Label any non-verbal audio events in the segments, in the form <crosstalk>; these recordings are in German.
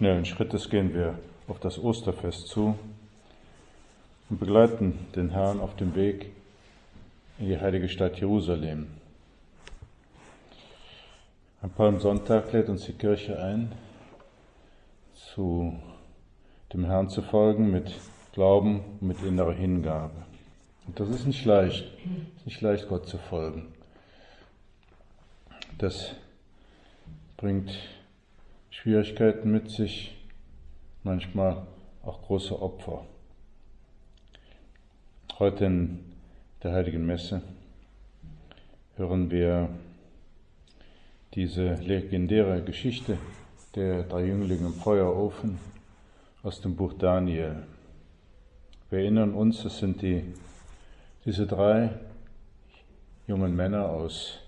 Schnellen Schrittes gehen wir auf das Osterfest zu und begleiten den Herrn auf dem Weg in die heilige Stadt Jerusalem. Am Palmsonntag lädt uns die Kirche ein, zu dem Herrn zu folgen mit Glauben und mit innerer Hingabe. Und das ist nicht leicht, ist nicht leicht, Gott zu folgen. Das bringt Schwierigkeiten mit sich, manchmal auch große Opfer. Heute in der Heiligen Messe hören wir diese legendäre Geschichte der drei Jünglinge im Feuerofen aus dem Buch Daniel. Wir erinnern uns, es sind die, diese drei jungen Männer aus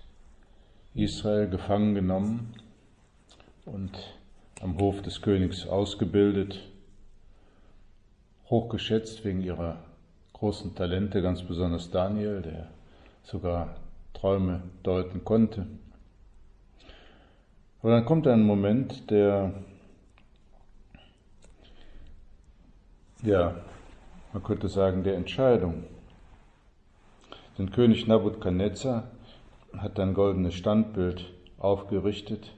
Israel gefangen genommen und am Hof des Königs ausgebildet, hochgeschätzt wegen ihrer großen Talente, ganz besonders Daniel, der sogar Träume deuten konnte. Aber dann kommt ein Moment, der, ja, man könnte sagen, der Entscheidung. Denn König Nabukadnezar hat ein goldenes Standbild aufgerichtet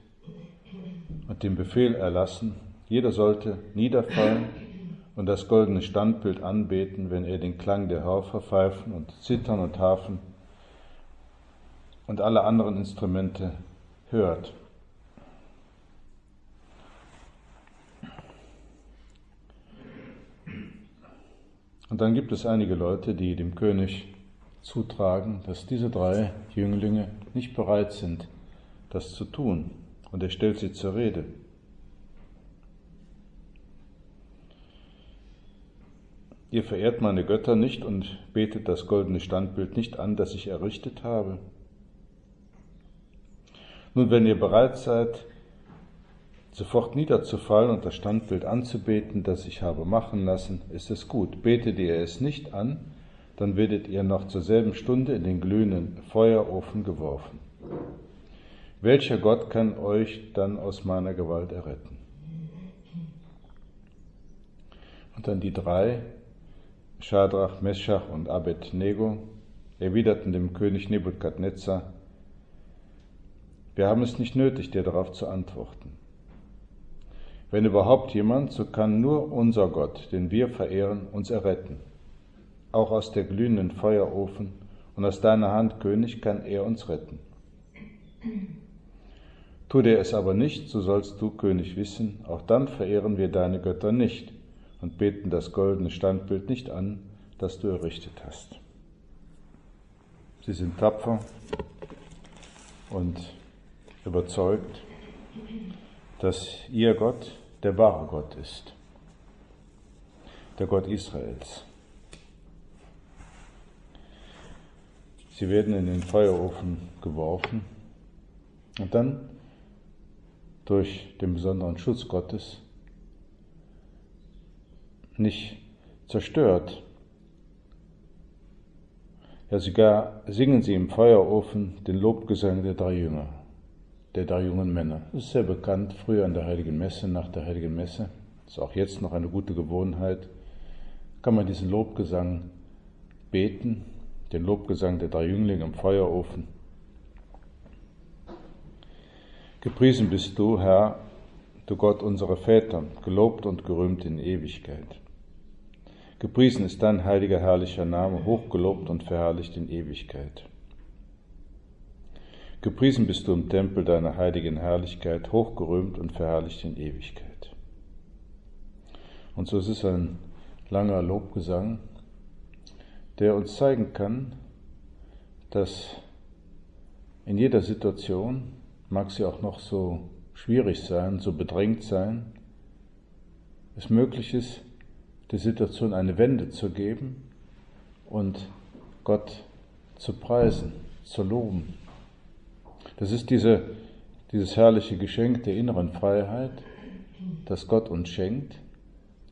und den Befehl erlassen, jeder sollte niederfallen und das goldene Standbild anbeten, wenn er den Klang der Haufer pfeifen und Zittern und Hafen und alle anderen Instrumente hört. Und dann gibt es einige Leute, die dem König zutragen, dass diese drei Jünglinge nicht bereit sind, das zu tun. Und er stellt sie zur Rede. Ihr verehrt meine Götter nicht und betet das goldene Standbild nicht an, das ich errichtet habe. Nun, wenn ihr bereit seid, sofort niederzufallen und das Standbild anzubeten, das ich habe machen lassen, ist es gut. Betet ihr es nicht an, dann werdet ihr noch zur selben Stunde in den glühenden Feuerofen geworfen. Welcher Gott kann euch dann aus meiner Gewalt erretten? Und dann die drei, Schadrach, Meschach und Abednego erwiderten dem König Nebukadnezar, wir haben es nicht nötig, dir darauf zu antworten. Wenn überhaupt jemand, so kann nur unser Gott, den wir verehren, uns erretten. Auch aus der glühenden Feuerofen und aus deiner Hand, König, kann er uns retten. Tut er es aber nicht, so sollst du, König, wissen, auch dann verehren wir deine Götter nicht, und beten das goldene Standbild nicht an, das du errichtet hast. Sie sind tapfer und überzeugt, dass ihr Gott der wahre Gott ist, der Gott Israels. Sie werden in den Feuerofen geworfen und dann durch den besonderen Schutz Gottes nicht zerstört. Ja, sogar singen sie im Feuerofen den Lobgesang der drei Jünger, der drei jungen Männer. Das ist sehr bekannt, früher an der Heiligen Messe, nach der Heiligen Messe. Ist auch jetzt noch eine gute Gewohnheit. Kann man diesen Lobgesang beten, den Lobgesang der drei Jünglinge im Feuerofen. Gepriesen bist du, Herr, du Gott unserer Väter, gelobt und gerühmt in Ewigkeit. Gepriesen ist dein heiliger, herrlicher Name, hochgelobt und verherrlicht in Ewigkeit. Gepriesen bist du im Tempel deiner heiligen Herrlichkeit, hochgerühmt und verherrlicht in Ewigkeit. Und so ist es ein langer Lobgesang, der uns zeigen kann, dass in jeder Situation, mag sie auch noch so schwierig sein, so bedrängt sein, es möglich ist, der Situation eine Wende zu geben und Gott zu preisen, zu loben. Das ist diese, dieses herrliche Geschenk der inneren Freiheit, das Gott uns schenkt,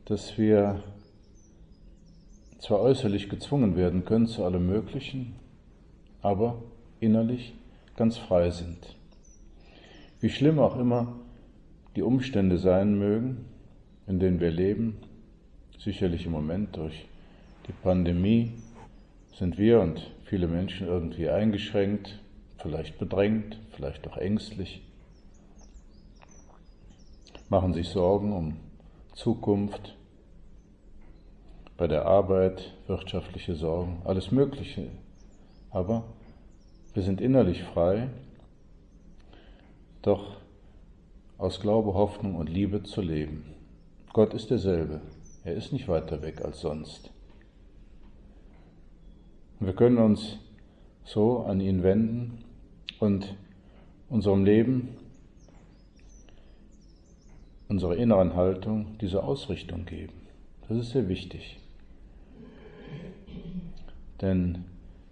dass wir zwar äußerlich gezwungen werden können zu allem Möglichen, aber innerlich ganz frei sind. Wie schlimm auch immer die Umstände sein mögen, in denen wir leben, sicherlich im Moment durch die Pandemie, sind wir und viele Menschen irgendwie eingeschränkt, vielleicht bedrängt, vielleicht auch ängstlich, machen sich Sorgen um Zukunft, bei der Arbeit, wirtschaftliche Sorgen, alles Mögliche. Aber wir sind innerlich frei, doch aus Glaube, Hoffnung und Liebe zu leben. Gott ist derselbe. Er ist nicht weiter weg als sonst. Wir können uns so an ihn wenden und unserem Leben, unserer inneren Haltung diese Ausrichtung geben. Das ist sehr wichtig. Denn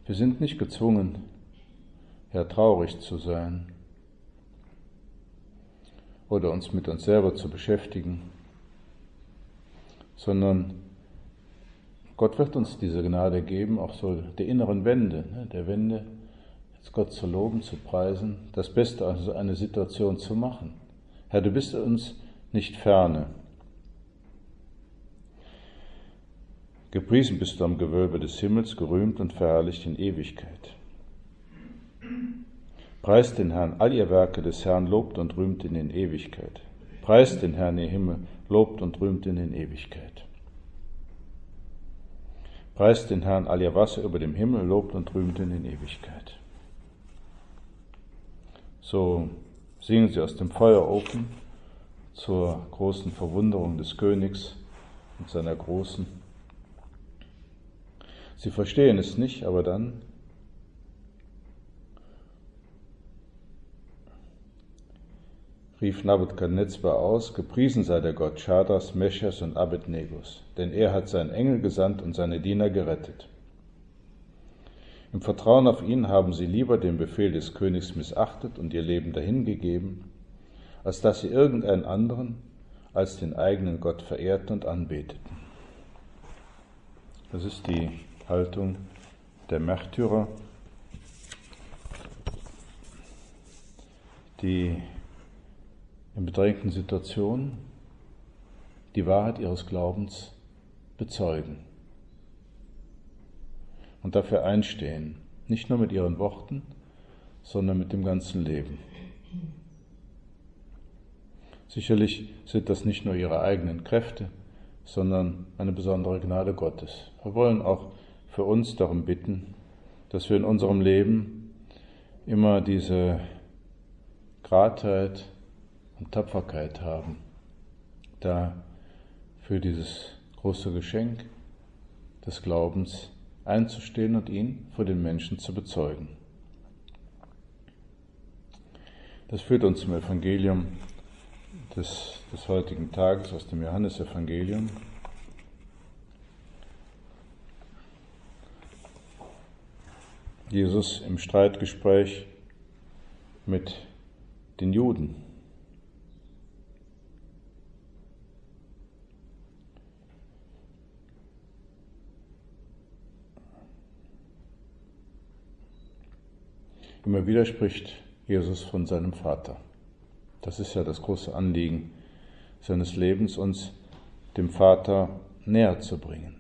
wir sind nicht gezwungen, ja traurig zu sein oder uns mit uns selber zu beschäftigen, sondern Gott wird uns diese Gnade geben, auch so der inneren Wende, ne, der Wende, jetzt Gott zu loben, zu preisen, das Beste aus einer Situation zu machen. Herr, du bist uns nicht ferne. Gepriesen bist du am Gewölbe des Himmels, gerühmt und verherrlicht in Ewigkeit. Preist den Herrn, all ihr Werke des Herrn lobt und rühmt ihn in Ewigkeit. Preist den Herrn, ihr Himmel, lobt und rühmt ihn in Ewigkeit. Preist den Herrn, all ihr Wasser über dem Himmel, lobt und rühmt ihn in Ewigkeit. So singen sie aus dem Feuerofen zur großen Verwunderung des Königs und seiner großen Sie verstehen es nicht, aber dann rief Nabukadnezar aus, gepriesen sei der Gott Schadas, Meschers und Abednegos, denn er hat seinen Engel gesandt und seine Diener gerettet. Im Vertrauen auf ihn haben sie lieber den Befehl des Königs missachtet und ihr Leben dahingegeben, als dass sie irgendeinen anderen als den eigenen Gott verehrten und anbeteten. Das ist die Haltung der Märtyrer, die in bedrängten Situationen die Wahrheit ihres Glaubens bezeugen und dafür einstehen, nicht nur mit ihren Worten, sondern mit dem ganzen Leben. Sicherlich sind das nicht nur ihre eigenen Kräfte, sondern eine besondere Gnade Gottes. Wir wollen auch für uns darum bitten, dass wir in unserem Leben immer diese Gradheit und Tapferkeit haben, da für dieses große Geschenk des Glaubens einzustehen und ihn vor den Menschen zu bezeugen. Das führt uns zum Evangelium des, des heutigen Tages aus dem Johannesevangelium. Jesus im Streitgespräch mit den Juden. Immer wieder spricht Jesus von seinem Vater. Das ist ja das große Anliegen seines Lebens, uns dem Vater näher zu bringen,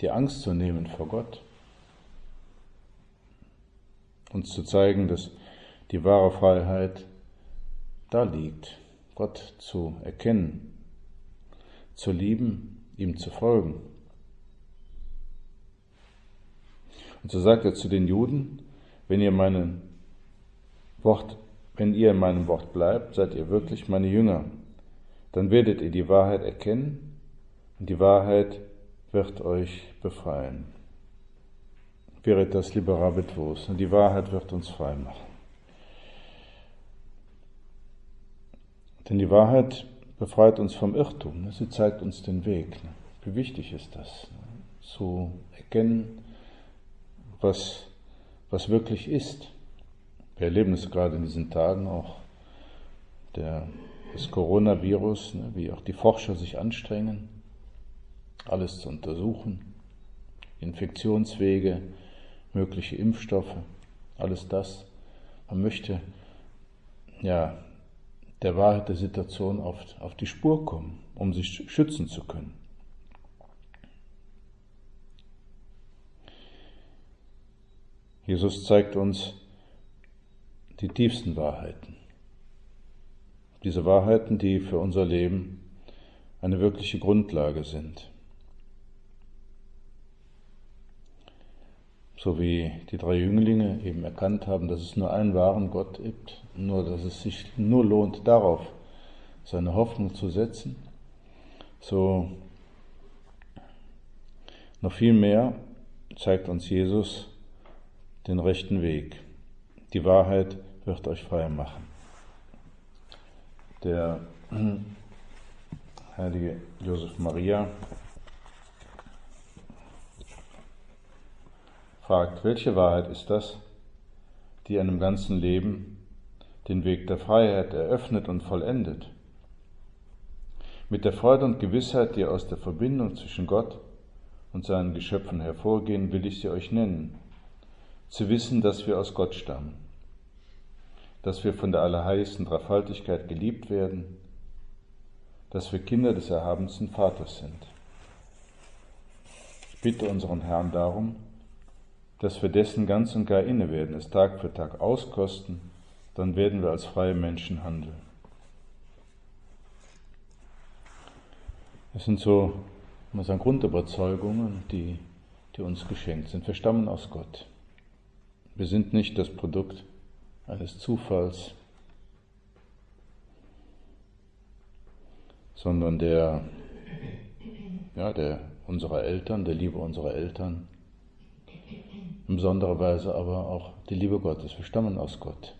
die Angst zu nehmen vor Gott uns zu zeigen, dass die wahre Freiheit da liegt, Gott zu erkennen, zu lieben, ihm zu folgen. Und so sagt er zu den Juden, wenn ihr meinen Wort, wenn ihr in meinem Wort bleibt, seid ihr wirklich meine Jünger. Dann werdet ihr die Wahrheit erkennen und die Wahrheit wird euch befreien. Veritas liberabit vos. Die Wahrheit wird uns frei machen. Denn die Wahrheit befreit uns vom Irrtum. Sie zeigt uns den Weg. Wie wichtig ist das? Zu erkennen, was, was wirklich ist. Wir erleben es gerade in diesen Tagen auch, der, das Coronavirus, ne, wie auch die Forscher sich anstrengen, alles zu untersuchen, Infektionswege, mögliche Impfstoffe, alles das. Man möchte ja der Wahrheit der Situation auf, auf die Spur kommen, um sich schützen zu können. Jesus zeigt uns die tiefsten Wahrheiten. Diese Wahrheiten, die für unser Leben eine wirkliche Grundlage sind. So wie die drei Jünglinge eben erkannt haben, dass es nur einen wahren Gott gibt, nur dass es sich nur lohnt, darauf seine Hoffnung zu setzen, so noch viel mehr zeigt uns Jesus den rechten Weg. Die Wahrheit wird euch frei machen. Der <clears throat> heilige Josef Maria fragt, welche Wahrheit ist das, die einem ganzen Leben den Weg der Freiheit eröffnet und vollendet? Mit der Freude und Gewissheit, die aus der Verbindung zwischen Gott und seinen Geschöpfen hervorgehen, will ich sie euch nennen. Zu wissen, dass wir aus Gott stammen, dass wir von der allerheiligsten Dreifaltigkeit geliebt werden, dass wir Kinder des erhabensten Vaters sind. Ich bitte unseren Herrn darum, dass wir dessen ganz und gar inne werden, es Tag für Tag auskosten, dann werden wir als freie Menschen handeln. Das sind so man sagen, Grundüberzeugungen, die, die uns geschenkt sind. Wir stammen aus Gott. Wir sind nicht das Produkt eines Zufalls, sondern der, ja, der unserer Eltern, der Liebe unserer Eltern, in besonderer Weise aber auch die Liebe Gottes. Wir stammen aus Gott.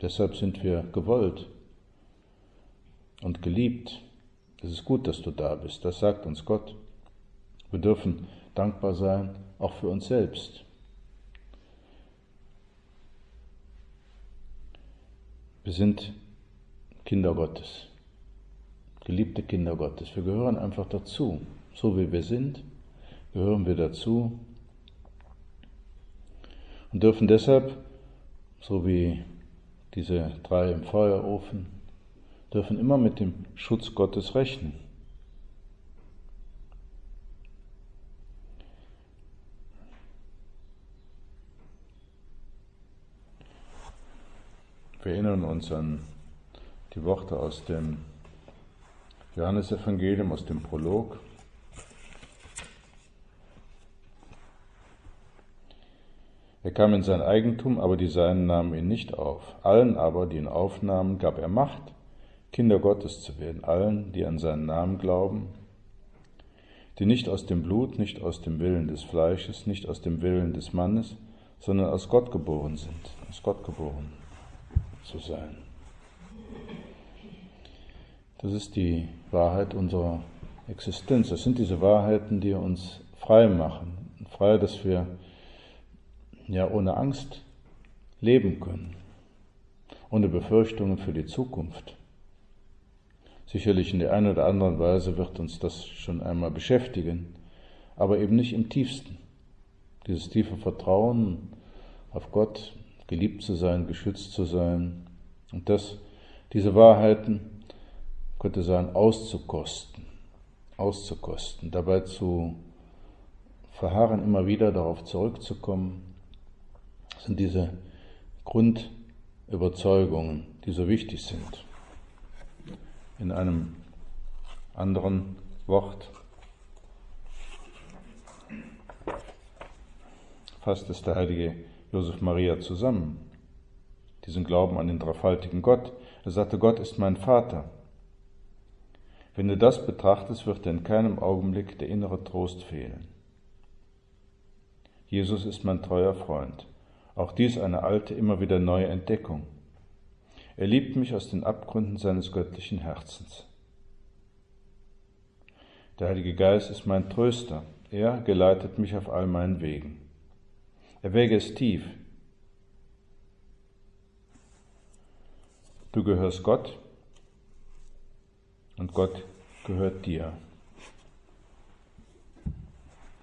Deshalb sind wir gewollt und geliebt. Es ist gut, dass du da bist. Das sagt uns Gott. Wir dürfen dankbar sein, auch für uns selbst. Wir sind Kinder Gottes, geliebte Kinder Gottes. Wir gehören einfach dazu. So wie wir sind, gehören wir dazu und dürfen deshalb, so wie diese drei im Feuerofen, dürfen immer mit dem Schutz Gottes rechnen. Wir erinnern uns an die Worte aus dem Johannesevangelium, aus dem Prolog. Er kam in sein Eigentum, aber die Seinen nahmen ihn nicht auf. Allen aber, die ihn aufnahmen, gab er Macht, Kinder Gottes zu werden, allen, die an seinen Namen glauben, die nicht aus dem Blut, nicht aus dem Willen des Fleisches, nicht aus dem Willen des Mannes, sondern aus Gott geboren sind, aus Gott geboren zu sein. Das ist die Wahrheit unserer Existenz. Das sind diese Wahrheiten, die uns frei machen. Frei, dass wir ja ohne Angst leben können, ohne Befürchtungen für die Zukunft. Sicherlich in der einen oder anderen Weise wird uns das schon einmal beschäftigen, aber eben nicht im tiefsten. Dieses tiefe Vertrauen auf Gott, geliebt zu sein, geschützt zu sein. Und das, diese Wahrheiten, könnte sagen, auszukosten, auszukosten, dabei zu verharren, immer wieder darauf zurückzukommen, sind diese Grundüberzeugungen, die so wichtig sind. In einem anderen Wort fasst es der heilige Josef Maria zusammen, diesen Glauben an den dreifaltigen Gott. Er sagte, Gott ist mein Vater. Wenn du das betrachtest, wird dir in keinem Augenblick der innere Trost fehlen. Jesus ist mein treuer Freund. Auch dies eine alte, immer wieder neue Entdeckung. Er liebt mich aus den Abgründen seines göttlichen Herzens. Der Heilige Geist ist mein Tröster. Er geleitet mich auf all meinen Wegen. Erwäge es tief. Du gehörst Gott und Gott gehört dir.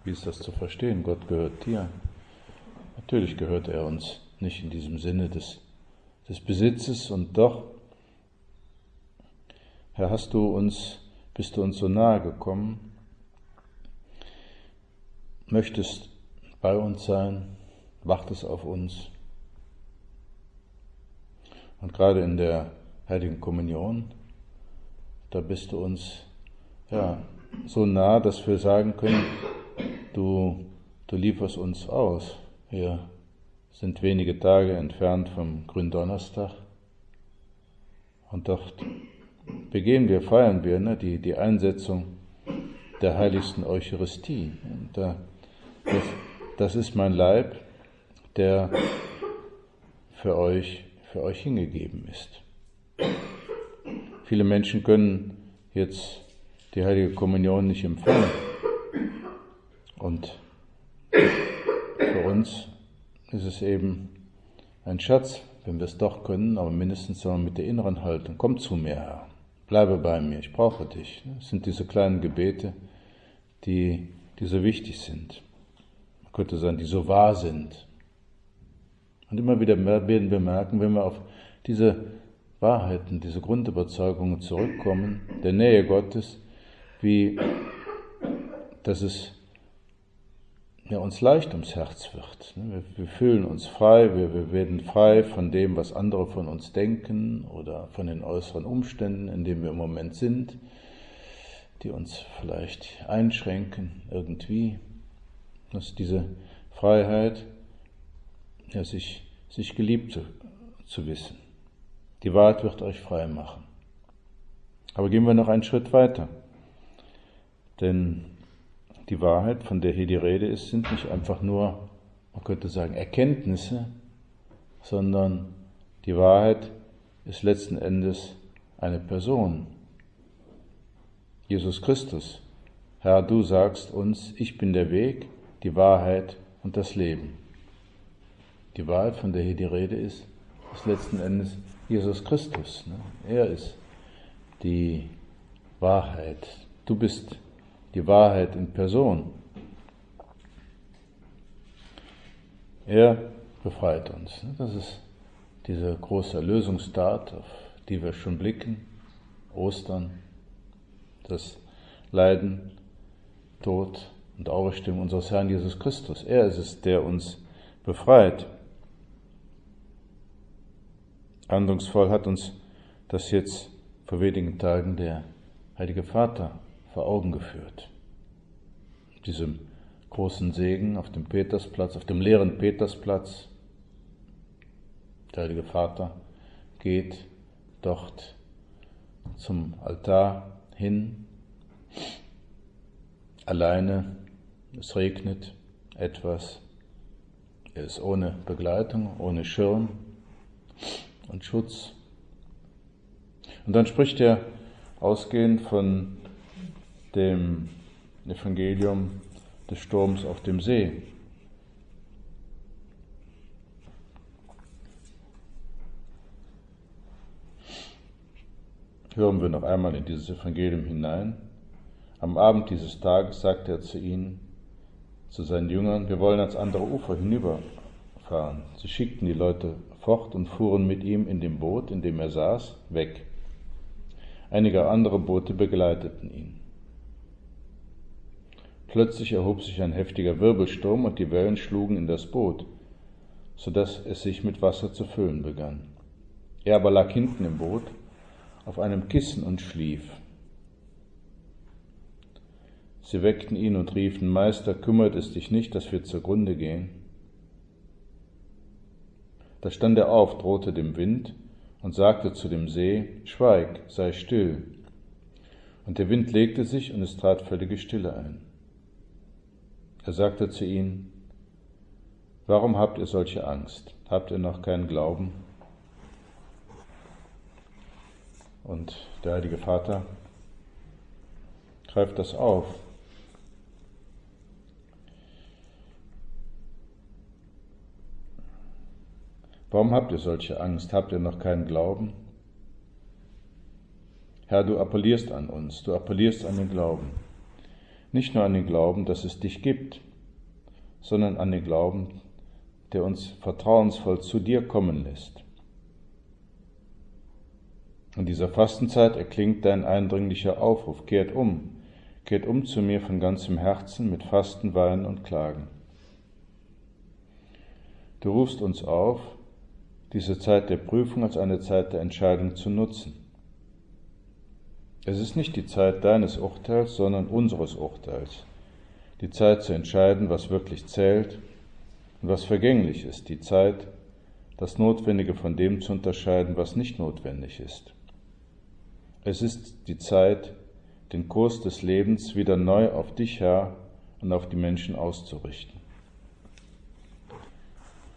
Wie ist das zu verstehen? Gott gehört dir. Natürlich gehört er uns nicht in diesem Sinne des des Besitzes und doch Herr, hast du uns, bist du uns so nahe gekommen, möchtest bei uns sein, wartest auf uns. Und gerade in der Heiligen Kommunion, da bist du uns ja so nah, dass wir sagen können, du, du lieferst uns aus. Wir sind wenige Tage entfernt vom Gründonnerstag und dort begehen wir, feiern wir ne, die, die Einsetzung der heiligsten Eucharistie. Und das, das ist mein Leib, der für euch, für euch hingegeben ist. Viele Menschen können jetzt die heilige Kommunion nicht empfangen. Und für uns ist es eben ein Schatz, wenn wir es doch können, aber mindestens wir mit der inneren Haltung, komm zu mir, Herr, bleibe bei mir, ich brauche dich. Das sind diese kleinen Gebete, die, die so wichtig sind. Man könnte sagen, die so wahr sind. Und immer wieder werden wir merken, wenn wir auf diese Wahrheiten, diese Grundüberzeugungen zurückkommen, der Nähe Gottes, wie dass es ja, uns leicht ums Herz wird. Wir, wir fühlen uns frei, wir, wir, werden frei von dem, was andere von uns denken oder von den äußeren Umständen, in denen wir im Moment sind, die uns vielleicht einschränken irgendwie. Dass diese Freiheit, ja, sich, sich geliebt zu, zu wissen. Die Wahrheit wird euch frei machen. Aber gehen wir noch einen Schritt weiter. Denn die Wahrheit, von der hier die Rede ist, sind nicht einfach nur, man könnte sagen, Erkenntnisse, sondern die Wahrheit ist letzten Endes eine Person. Jesus Christus. Herr, du sagst uns, ich bin der Weg, die Wahrheit und das Leben. Die Wahrheit, von der hier die Rede ist, ist letzten Endes Jesus Christus. Ne? Er ist die Wahrheit. Du bist die Wahrheit in Person. Er befreit uns. Das ist diese große Erlösungstat, auf die wir schon blicken. Ostern, das Leiden, Tod und Auferstehung unseres Herrn Jesus Christus. Er ist es, der uns befreit. Andungsvoll hat uns das jetzt vor wenigen Tagen der Heilige Vater vor Augen geführt. Diesem großen Segen auf dem Petersplatz, auf dem leeren Petersplatz. Der Heilige Vater geht dort zum Altar hin, alleine, es regnet etwas, er ist ohne Begleitung, ohne Schirm und Schutz. Und dann spricht er ausgehend von dem Evangelium des Sturms auf dem See. Hören wir noch einmal in dieses Evangelium hinein. Am Abend dieses Tages sagte er zu ihnen, zu seinen Jüngern, wir wollen ans andere Ufer hinüberfahren. Sie schickten die Leute fort und fuhren mit ihm in dem Boot, in dem er saß, weg. Einige andere Boote begleiteten ihn. Plötzlich erhob sich ein heftiger Wirbelsturm und die Wellen schlugen in das Boot, so dass es sich mit Wasser zu füllen begann. Er aber lag hinten im Boot auf einem Kissen und schlief. Sie weckten ihn und riefen, Meister, kümmert es dich nicht, dass wir zugrunde gehen? Da stand er auf, drohte dem Wind und sagte zu dem See, Schweig, sei still. Und der Wind legte sich und es trat völlige Stille ein. Er sagte zu ihnen, Warum habt ihr solche Angst? Habt ihr noch keinen Glauben? Und der Heilige Vater greift das auf. Warum habt ihr solche Angst? Habt ihr noch keinen Glauben? Herr, du appellierst an uns, du appellierst an den Glauben nicht nur an den Glauben, dass es dich gibt, sondern an den Glauben, der uns vertrauensvoll zu dir kommen lässt. In dieser Fastenzeit erklingt dein eindringlicher Aufruf, kehrt um, kehrt um zu mir von ganzem Herzen mit Fasten, Weinen und Klagen. Du rufst uns auf, diese Zeit der Prüfung als eine Zeit der Entscheidung zu nutzen. Es ist nicht die Zeit deines Urteils, sondern unseres Urteils. Die Zeit zu entscheiden, was wirklich zählt und was vergänglich ist. Die Zeit, das Notwendige von dem zu unterscheiden, was nicht notwendig ist. Es ist die Zeit, den Kurs des Lebens wieder neu auf dich, Herr, und auf die Menschen auszurichten.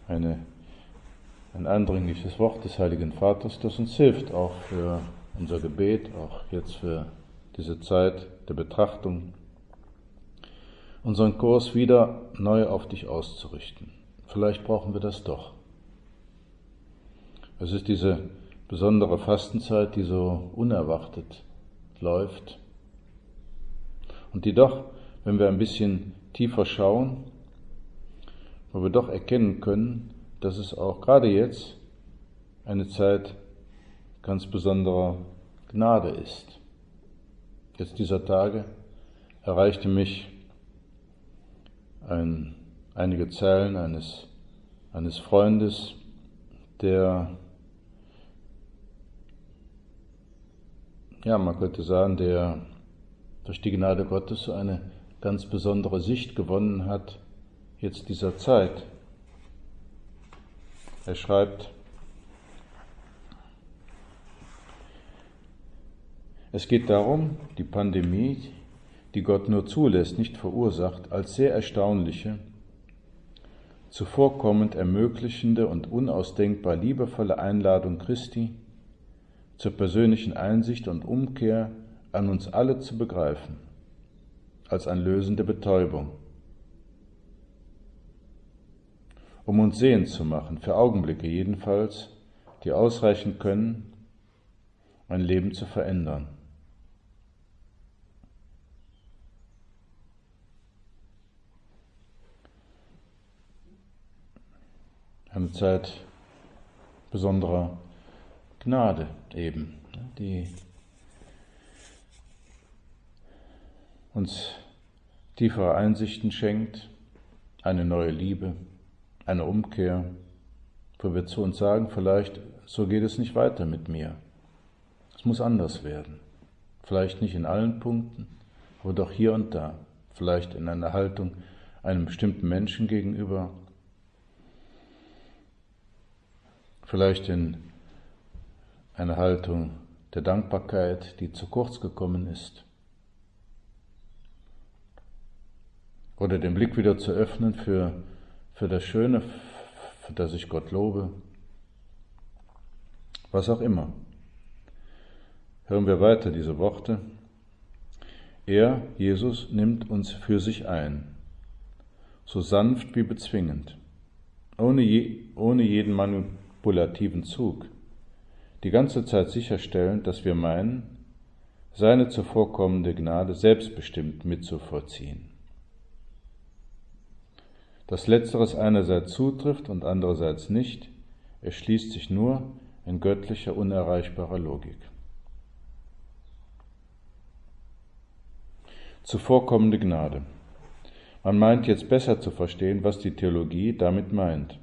Eine, ein eindringliches Wort des Heiligen Vaters, das uns hilft, auch für unser Gebet, auch jetzt für diese Zeit der Betrachtung, unseren Kurs wieder neu auf dich auszurichten. Vielleicht brauchen wir das doch. Es ist diese besondere Fastenzeit, die so unerwartet läuft und die doch, wenn wir ein bisschen tiefer schauen, wo wir doch erkennen können, dass es auch gerade jetzt eine Zeit ganz besonderer Gnade ist. Jetzt dieser Tage erreichte mich ein, einige Zeilen eines, eines Freundes, der, ja, man könnte sagen, der durch die Gnade Gottes so eine ganz besondere Sicht gewonnen hat, jetzt dieser Zeit. Er schreibt, Es geht darum, die Pandemie, die Gott nur zulässt, nicht verursacht, als sehr erstaunliche, zuvorkommend ermöglichende und unausdenkbar liebevolle Einladung Christi zur persönlichen Einsicht und Umkehr an uns alle zu begreifen, als eine lösende Betäubung, um uns sehend zu machen, für Augenblicke jedenfalls, die ausreichen können, mein Leben zu verändern. eine Zeit besonderer Gnade eben, die uns tiefere Einsichten schenkt, eine neue Liebe, eine Umkehr, wo wir zu uns sagen, vielleicht so geht es nicht weiter mit mir. Es muss anders werden. Vielleicht nicht in allen Punkten, aber doch hier und da. Vielleicht in einer Haltung einem bestimmten Menschen gegenüber, vielleicht in eine Haltung der Dankbarkeit, die zu kurz gekommen ist. Oder den Blick wieder zu öffnen für, für das Schöne, für das ich Gott lobe. Was auch immer. Hören wir weiter diese Worte. Er, Jesus, nimmt uns für sich ein, so sanft wie bezwingend, ohne, je, ohne jeden manipulativen Zug, die ganze Zeit sicherstellen, dass wir meinen, seine zuvorkommende Gnade selbstbestimmt mitzuvollziehen. Dass letzteres einerseits zutrifft und andererseits nicht, erschließt sich nur in göttlicher, unerreichbarer Logik. Zuvorkommende Gnade. Man meint jetzt besser zu verstehen, was die Theologie damit meint.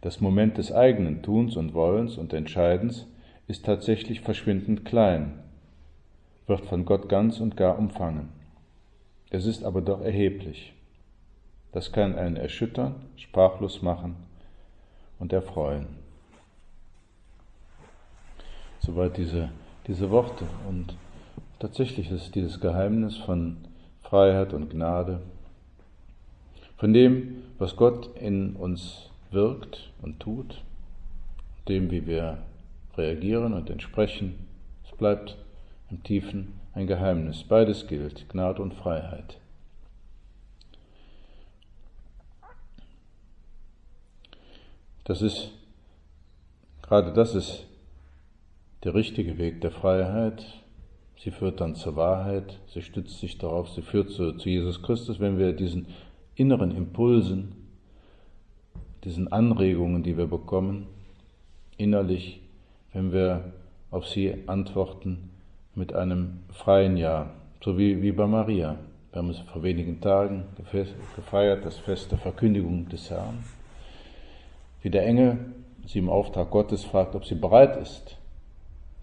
Das Moment des eigenen Tuns und Wollens und Entscheidens ist tatsächlich verschwindend klein, wird von Gott ganz und gar umfangen. Es ist aber doch erheblich. Das kann einen erschüttern, sprachlos machen und erfreuen. Soweit diese, diese Worte. Und tatsächlich ist dieses Geheimnis von Freiheit und Gnade, von dem, was Gott in uns wirkt und tut, dem, wie wir reagieren und entsprechen. Es bleibt im Tiefen ein Geheimnis. Beides gilt, Gnade und Freiheit. Das ist, gerade das ist der richtige Weg der Freiheit. Sie führt dann zur Wahrheit, sie stützt sich darauf, sie führt zu, zu Jesus Christus, wenn wir diesen inneren Impulsen diesen Anregungen, die wir bekommen, innerlich, wenn wir auf sie antworten mit einem freien Ja, so wie, wie bei Maria. Wir haben es vor wenigen Tagen gefeiert, das Fest der Verkündigung des Herrn. Wie der Engel sie im Auftrag Gottes fragt, ob sie bereit ist,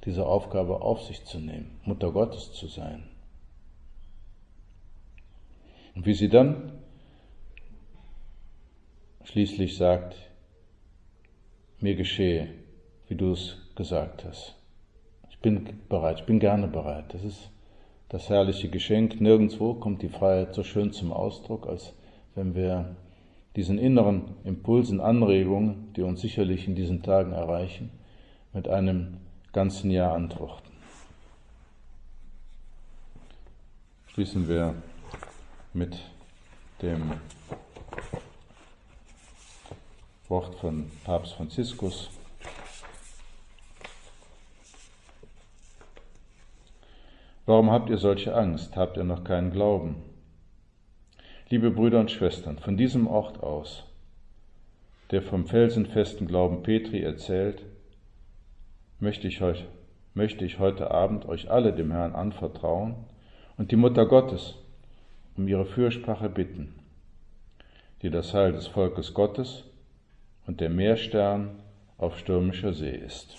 diese Aufgabe auf sich zu nehmen, Mutter Gottes zu sein. Und wie sie dann schließlich sagt, mir geschehe, wie du es gesagt hast. Ich bin bereit, ich bin gerne bereit. Das ist das herrliche Geschenk. Nirgendwo kommt die Freiheit so schön zum Ausdruck, als wenn wir diesen inneren Impulsen, Anregungen, die uns sicherlich in diesen Tagen erreichen, mit einem ganzen Jahr antworten. Schließen wir mit dem Wort von Papst Franziskus. Warum habt ihr solche Angst? Habt ihr noch keinen Glauben? Liebe Brüder und Schwestern, von diesem Ort aus, der vom felsenfesten Glauben Petri erzählt, möchte ich, euch, möchte ich heute Abend euch alle dem Herrn anvertrauen und die Mutter Gottes um ihre Fürsprache bitten, die das Heil des Volkes Gottes und der Meerstern auf stürmischer See ist.